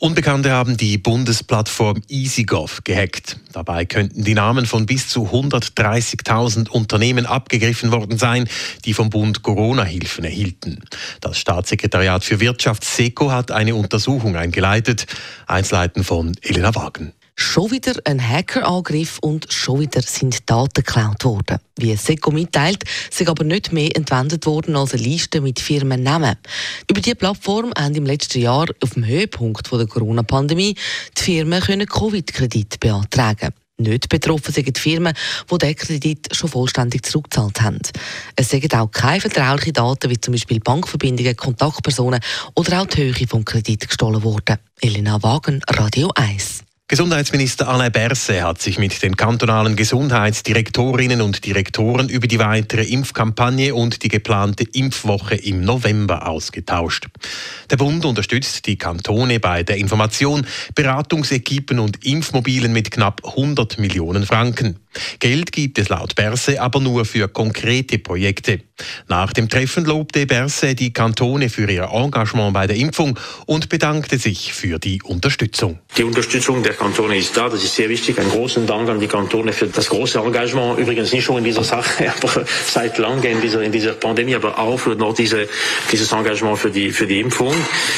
Unbekannte haben die Bundesplattform EasyGov gehackt. Dabei könnten die Namen von bis zu 130.000 Unternehmen abgegriffen worden sein, die vom Bund Corona-Hilfen erhielten. Das Staatssekretariat für Wirtschaft SECO hat eine Untersuchung eingeleitet. Einzelheiten von Elena Wagen. Schon wieder ein Hackerangriff und schon wieder sind Daten geklaut worden. Wie SECO mitteilt, sind aber nicht mehr entwendet worden als eine Liste mit Firmennamen. Über diese Plattform haben im letzten Jahr auf dem Höhepunkt der Corona-Pandemie die Firmen Covid-Kredit beantragen nicht betroffen sind die Firmen, die den Kredit schon vollständig zurückgezahlt haben. Es sind auch keine vertraulichen Daten, wie zum Beispiel Bankverbindungen, Kontaktpersonen oder auch die Höhe des Kredits gestohlen worden. Elena Wagen, Radio 1. Gesundheitsminister Alain Berset hat sich mit den kantonalen Gesundheitsdirektorinnen und Direktoren über die weitere Impfkampagne und die geplante Impfwoche im November ausgetauscht. Der Bund unterstützt die Kantone bei der Information, Beratungsequipen und Impfmobilen mit knapp 100 Millionen Franken. Geld gibt es laut Berse aber nur für konkrete Projekte. Nach dem Treffen lobte Berse die Kantone für ihr Engagement bei der Impfung und bedankte sich für die Unterstützung. Die Unterstützung der Kantone ist da, das ist sehr wichtig. Einen großen Dank an die Kantone für das große Engagement. Übrigens nicht nur in dieser Sache, aber seit langem in dieser, in dieser Pandemie, aber auch für noch diese, dieses Engagement für die, für die Impfung.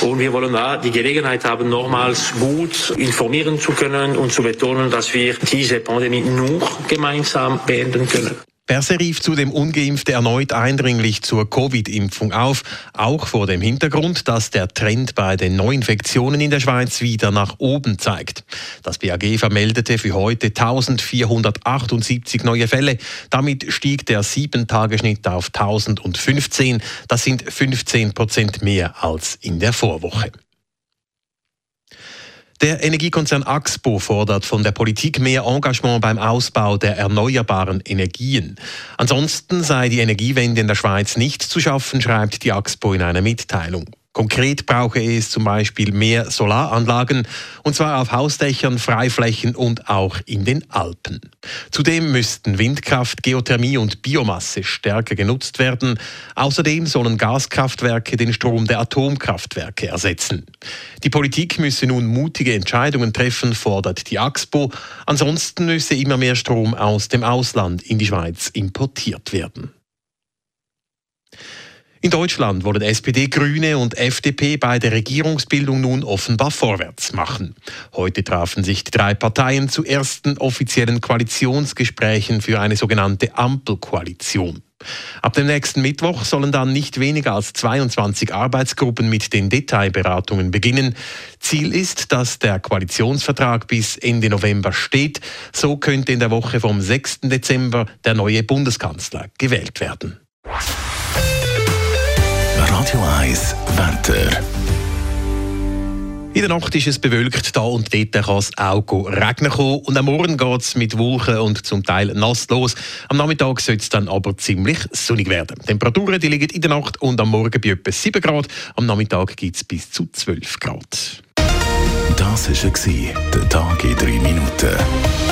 Und wir wollen da die Gelegenheit haben, nochmals gut informieren zu können und zu betonen, dass wir diese Pandemie nur gemeinsam beenden können. Berse rief zudem Ungeimpfte erneut eindringlich zur Covid-Impfung auf, auch vor dem Hintergrund, dass der Trend bei den Neuinfektionen in der Schweiz wieder nach oben zeigt. Das BAG vermeldete für heute 1478 neue Fälle. Damit stieg der 7-Tage-Schnitt auf 1015. Das sind 15 Prozent mehr als in der Vorwoche. Der Energiekonzern Axpo fordert von der Politik mehr Engagement beim Ausbau der erneuerbaren Energien. Ansonsten sei die Energiewende in der Schweiz nicht zu schaffen, schreibt die Axpo in einer Mitteilung. Konkret brauche es zum Beispiel mehr Solaranlagen, und zwar auf Hausdächern, Freiflächen und auch in den Alpen. Zudem müssten Windkraft, Geothermie und Biomasse stärker genutzt werden. Außerdem sollen Gaskraftwerke den Strom der Atomkraftwerke ersetzen. Die Politik müsse nun mutige Entscheidungen treffen, fordert die AXPO. Ansonsten müsse immer mehr Strom aus dem Ausland in die Schweiz importiert werden. In Deutschland wollen SPD, Grüne und FDP bei der Regierungsbildung nun offenbar vorwärts machen. Heute trafen sich die drei Parteien zu ersten offiziellen Koalitionsgesprächen für eine sogenannte Ampelkoalition. Ab dem nächsten Mittwoch sollen dann nicht weniger als 22 Arbeitsgruppen mit den Detailberatungen beginnen. Ziel ist, dass der Koalitionsvertrag bis Ende November steht. So könnte in der Woche vom 6. Dezember der neue Bundeskanzler gewählt werden. Radio 1 Wetter. In der Nacht ist es bewölkt, da und dort kann es auch regnen kommen. Und am Morgen geht es mit Wolken und zum Teil nass los. Am Nachmittag soll es dann aber ziemlich sonnig werden. Die Temperaturen die liegen in der Nacht und am Morgen bei etwa 7 Grad. Am Nachmittag gibt es bis zu 12 Grad. Das war der Tag in 3 Minuten.